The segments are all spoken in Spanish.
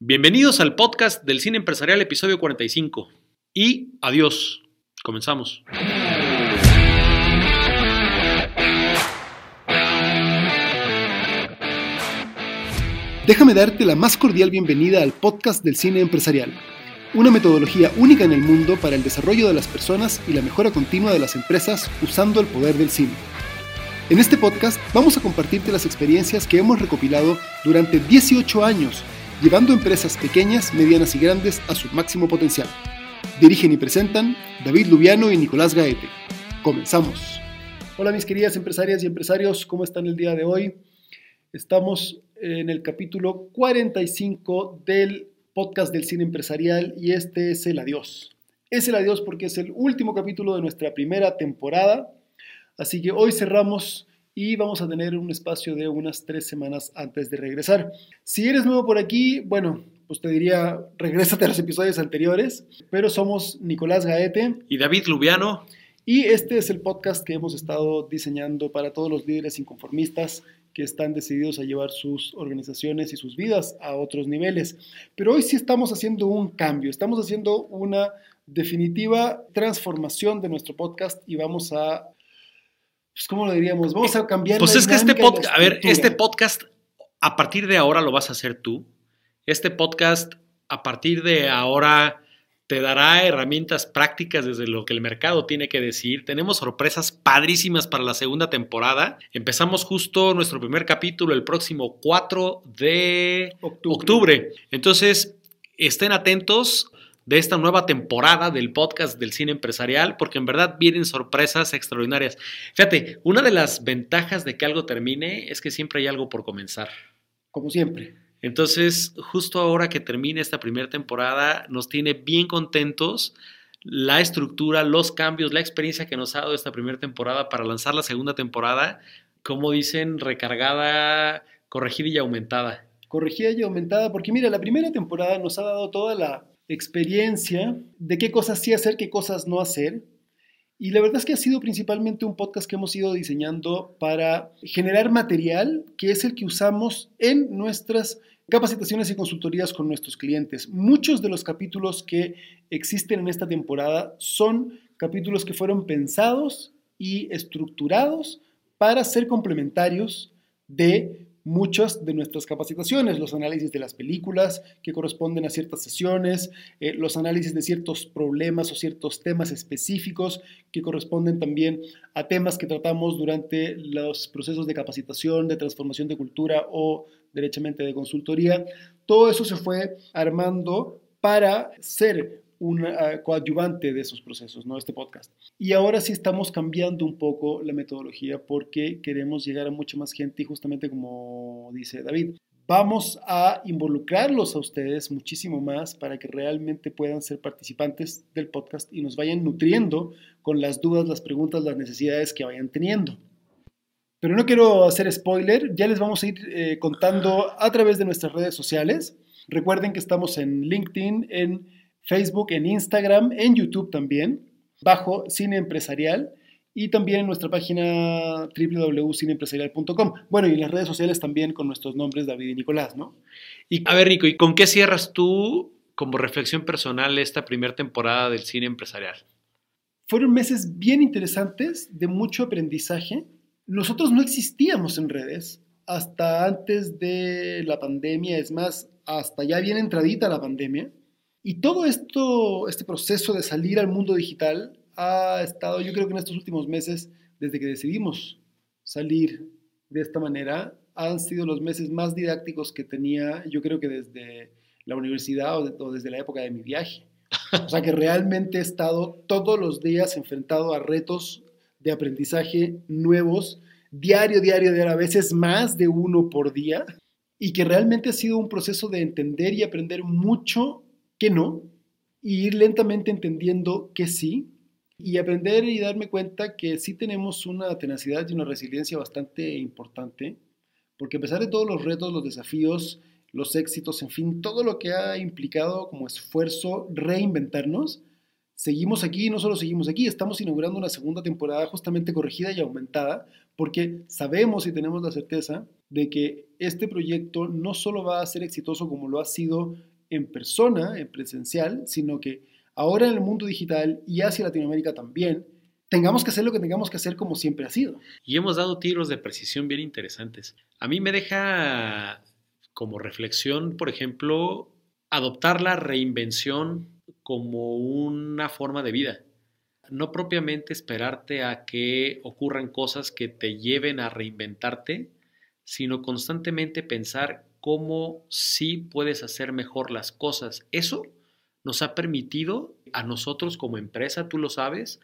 Bienvenidos al podcast del Cine Empresarial, episodio 45. Y adiós. Comenzamos. Déjame darte la más cordial bienvenida al podcast del Cine Empresarial, una metodología única en el mundo para el desarrollo de las personas y la mejora continua de las empresas usando el poder del cine. En este podcast vamos a compartirte las experiencias que hemos recopilado durante 18 años llevando empresas pequeñas, medianas y grandes a su máximo potencial. Dirigen y presentan David Lubiano y Nicolás Gaete. Comenzamos. Hola mis queridas empresarias y empresarios, ¿cómo están el día de hoy? Estamos en el capítulo 45 del podcast del cine empresarial y este es el adiós. Es el adiós porque es el último capítulo de nuestra primera temporada, así que hoy cerramos y vamos a tener un espacio de unas tres semanas antes de regresar. Si eres nuevo por aquí, bueno, pues te diría, regrésate a los episodios anteriores, pero somos Nicolás Gaete y David Lubiano. Y este es el podcast que hemos estado diseñando para todos los líderes inconformistas que están decididos a llevar sus organizaciones y sus vidas a otros niveles. Pero hoy sí estamos haciendo un cambio, estamos haciendo una definitiva transformación de nuestro podcast y vamos a pues, ¿cómo lo diríamos? Vamos a cambiar. Pues es que este podcast, a ver, este podcast, a partir de ahora lo vas a hacer tú. Este podcast, a partir de ahora, te dará herramientas prácticas desde lo que el mercado tiene que decir. Tenemos sorpresas padrísimas para la segunda temporada. Empezamos justo nuestro primer capítulo el próximo 4 de octubre. Entonces, estén atentos de esta nueva temporada del podcast del cine empresarial, porque en verdad vienen sorpresas extraordinarias. Fíjate, una de las ventajas de que algo termine es que siempre hay algo por comenzar. Como siempre. Entonces, justo ahora que termine esta primera temporada, nos tiene bien contentos la estructura, los cambios, la experiencia que nos ha dado esta primera temporada para lanzar la segunda temporada, como dicen, recargada, corregida y aumentada. Corregida y aumentada, porque mira, la primera temporada nos ha dado toda la experiencia de qué cosas sí hacer, qué cosas no hacer. Y la verdad es que ha sido principalmente un podcast que hemos ido diseñando para generar material que es el que usamos en nuestras capacitaciones y consultorías con nuestros clientes. Muchos de los capítulos que existen en esta temporada son capítulos que fueron pensados y estructurados para ser complementarios de muchas de nuestras capacitaciones, los análisis de las películas que corresponden a ciertas sesiones, eh, los análisis de ciertos problemas o ciertos temas específicos que corresponden también a temas que tratamos durante los procesos de capacitación, de transformación de cultura o derechamente de consultoría. Todo eso se fue armando para ser un ah, coadyuvante de esos procesos, ¿no? Este podcast. Y ahora sí estamos cambiando un poco la metodología porque queremos llegar a mucha más gente y justamente como dice David, vamos a involucrarlos a ustedes muchísimo más para que realmente puedan ser participantes del podcast y nos vayan nutriendo con las dudas, las preguntas, las necesidades que vayan teniendo. Pero no quiero hacer spoiler, ya les vamos a ir eh, contando a través de nuestras redes sociales. Recuerden que estamos en LinkedIn, en Facebook, en Instagram, en YouTube también, bajo Cine Empresarial y también en nuestra página www.cineempresarial.com. Bueno, y en las redes sociales también con nuestros nombres David y Nicolás, ¿no? Y a ver, Nico, ¿y con qué cierras tú como reflexión personal esta primera temporada del cine empresarial? Fueron meses bien interesantes, de mucho aprendizaje. Nosotros no existíamos en redes hasta antes de la pandemia, es más, hasta ya bien entradita la pandemia. Y todo esto, este proceso de salir al mundo digital ha estado, yo creo que en estos últimos meses, desde que decidimos salir de esta manera, han sido los meses más didácticos que tenía, yo creo que desde la universidad o, desde la época de mi viaje. O sea que realmente he estado todos los días enfrentado a retos de aprendizaje nuevos, diario, diario, diario, a veces más de uno por día, y que realmente ha sido un proceso de entender y aprender mucho que no, y ir lentamente entendiendo que sí, y aprender y darme cuenta que sí tenemos una tenacidad y una resiliencia bastante importante, porque a pesar de todos los retos, los desafíos, los éxitos, en fin, todo lo que ha implicado como esfuerzo reinventarnos, seguimos aquí, no solo seguimos aquí, estamos inaugurando una segunda temporada justamente corregida y aumentada, porque sabemos y tenemos la certeza de que este proyecto no solo va a ser exitoso como lo ha sido en persona, en presencial, sino que ahora en el mundo digital y hacia Latinoamérica también, tengamos que hacer lo que tengamos que hacer como siempre ha sido. Y hemos dado tiros de precisión bien interesantes. A mí me deja como reflexión, por ejemplo, adoptar la reinvención como una forma de vida. No propiamente esperarte a que ocurran cosas que te lleven a reinventarte, sino constantemente pensar cómo sí puedes hacer mejor las cosas. Eso nos ha permitido a nosotros como empresa, tú lo sabes,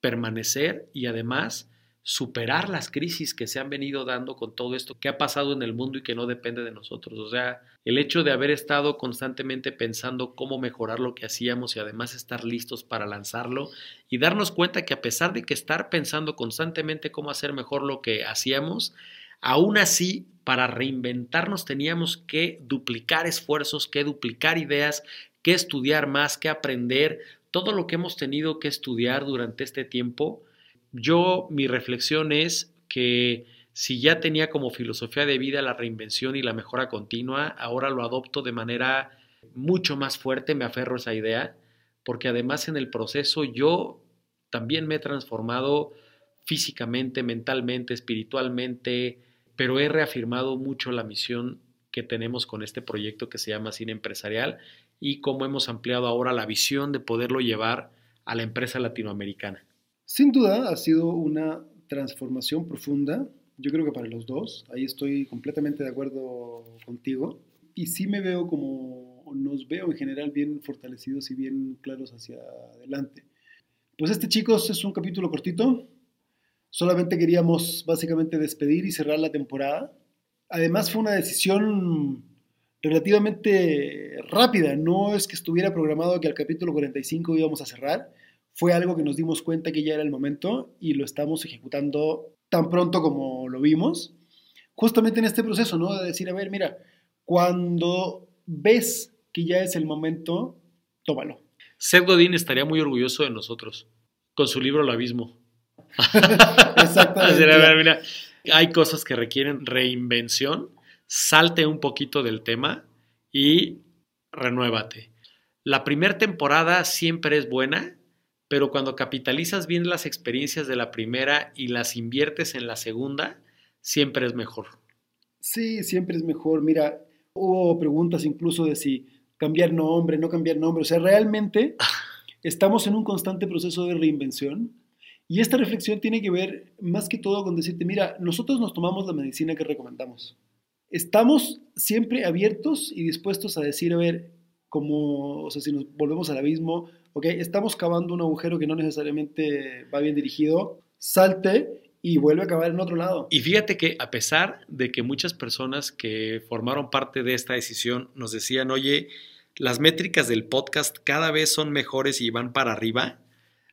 permanecer y además superar las crisis que se han venido dando con todo esto que ha pasado en el mundo y que no depende de nosotros. O sea, el hecho de haber estado constantemente pensando cómo mejorar lo que hacíamos y además estar listos para lanzarlo y darnos cuenta que a pesar de que estar pensando constantemente cómo hacer mejor lo que hacíamos, aún así, para reinventarnos teníamos que duplicar esfuerzos, que duplicar ideas, que estudiar más, que aprender, todo lo que hemos tenido que estudiar durante este tiempo yo, mi reflexión es que si ya tenía como filosofía de vida la reinvención y la mejora continua, ahora lo adopto de manera mucho más fuerte, me aferro a esa idea, porque además en el proceso yo también me he transformado físicamente, mentalmente, espiritualmente, pero he reafirmado mucho la misión que tenemos con este proyecto que se llama Cine Empresarial y cómo hemos ampliado ahora la visión de poderlo llevar a la empresa latinoamericana. Sin duda ha sido una transformación profunda, yo creo que para los dos, ahí estoy completamente de acuerdo contigo, y sí me veo como, nos veo en general bien fortalecidos y bien claros hacia adelante. Pues este chicos es un capítulo cortito, solamente queríamos básicamente despedir y cerrar la temporada. Además fue una decisión relativamente rápida, no es que estuviera programado que al capítulo 45 íbamos a cerrar, fue algo que nos dimos cuenta que ya era el momento y lo estamos ejecutando tan pronto como lo vimos. Justamente en este proceso, ¿no? De decir, a ver, mira, cuando ves que ya es el momento, tómalo. Seth Godin estaría muy orgulloso de nosotros con su libro El Abismo. Exactamente. mira, hay cosas que requieren reinvención. Salte un poquito del tema y renuévate. La primera temporada siempre es buena pero cuando capitalizas bien las experiencias de la primera y las inviertes en la segunda, siempre es mejor. Sí, siempre es mejor. Mira, hubo preguntas incluso de si cambiar nombre, no cambiar nombre. O sea, realmente estamos en un constante proceso de reinvención y esta reflexión tiene que ver más que todo con decirte, mira, nosotros nos tomamos la medicina que recomendamos. Estamos siempre abiertos y dispuestos a decir, a ver, como, o sea, si nos volvemos al abismo, ok, estamos cavando un agujero que no necesariamente va bien dirigido, salte y vuelve a cavar en otro lado. Y fíjate que a pesar de que muchas personas que formaron parte de esta decisión nos decían, oye, las métricas del podcast cada vez son mejores y van para arriba,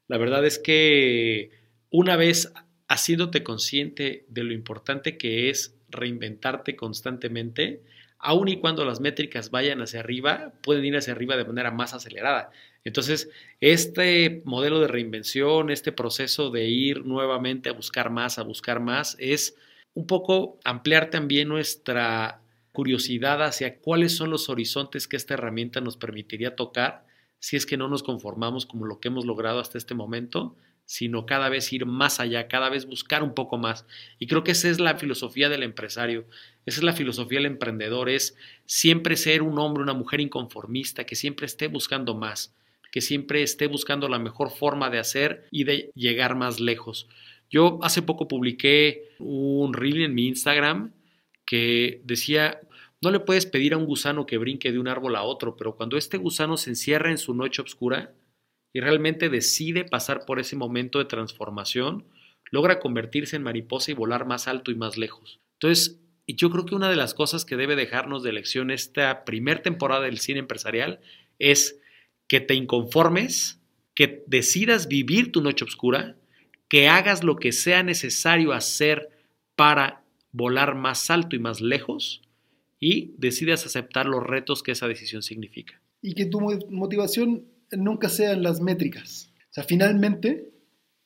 la verdad es que una vez haciéndote consciente de lo importante que es reinventarte constantemente, aun y cuando las métricas vayan hacia arriba, pueden ir hacia arriba de manera más acelerada. Entonces, este modelo de reinvención, este proceso de ir nuevamente a buscar más, a buscar más, es un poco ampliar también nuestra curiosidad hacia cuáles son los horizontes que esta herramienta nos permitiría tocar si es que no nos conformamos como lo que hemos logrado hasta este momento, sino cada vez ir más allá, cada vez buscar un poco más. Y creo que esa es la filosofía del empresario, esa es la filosofía del emprendedor, es siempre ser un hombre, una mujer inconformista, que siempre esté buscando más que siempre esté buscando la mejor forma de hacer y de llegar más lejos. Yo hace poco publiqué un reel en mi Instagram que decía, no le puedes pedir a un gusano que brinque de un árbol a otro, pero cuando este gusano se encierra en su noche oscura y realmente decide pasar por ese momento de transformación, logra convertirse en mariposa y volar más alto y más lejos. Entonces, yo creo que una de las cosas que debe dejarnos de lección esta primera temporada del cine empresarial es que te inconformes, que decidas vivir tu noche oscura, que hagas lo que sea necesario hacer para volar más alto y más lejos y decidas aceptar los retos que esa decisión significa. Y que tu motivación nunca sean las métricas. sea, finalmente,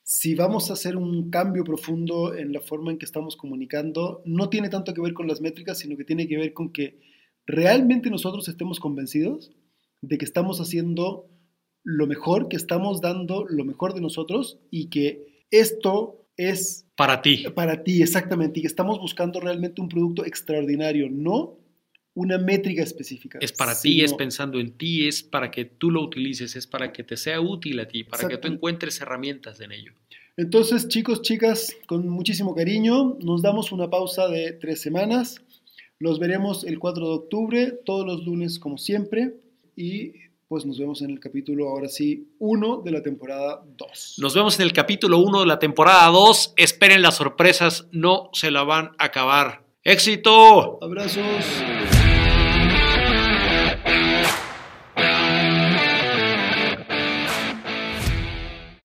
si vamos a hacer un cambio profundo en la forma en que estamos comunicando, no tiene tanto que ver con las métricas, sino que tiene que ver con que realmente nosotros estemos convencidos de que estamos haciendo lo mejor, que estamos dando lo mejor de nosotros y que esto es... Para ti. Para ti, exactamente. Y que estamos buscando realmente un producto extraordinario, no una métrica específica. Es para ti, es pensando en ti, es para que tú lo utilices, es para que te sea útil a ti, para que tú encuentres herramientas en ello. Entonces, chicos, chicas, con muchísimo cariño, nos damos una pausa de tres semanas. Los veremos el 4 de octubre, todos los lunes como siempre. Y pues nos vemos en el capítulo, ahora sí, 1 de la temporada 2. Nos vemos en el capítulo 1 de la temporada 2. Esperen las sorpresas, no se la van a acabar. ¡Éxito! Abrazos.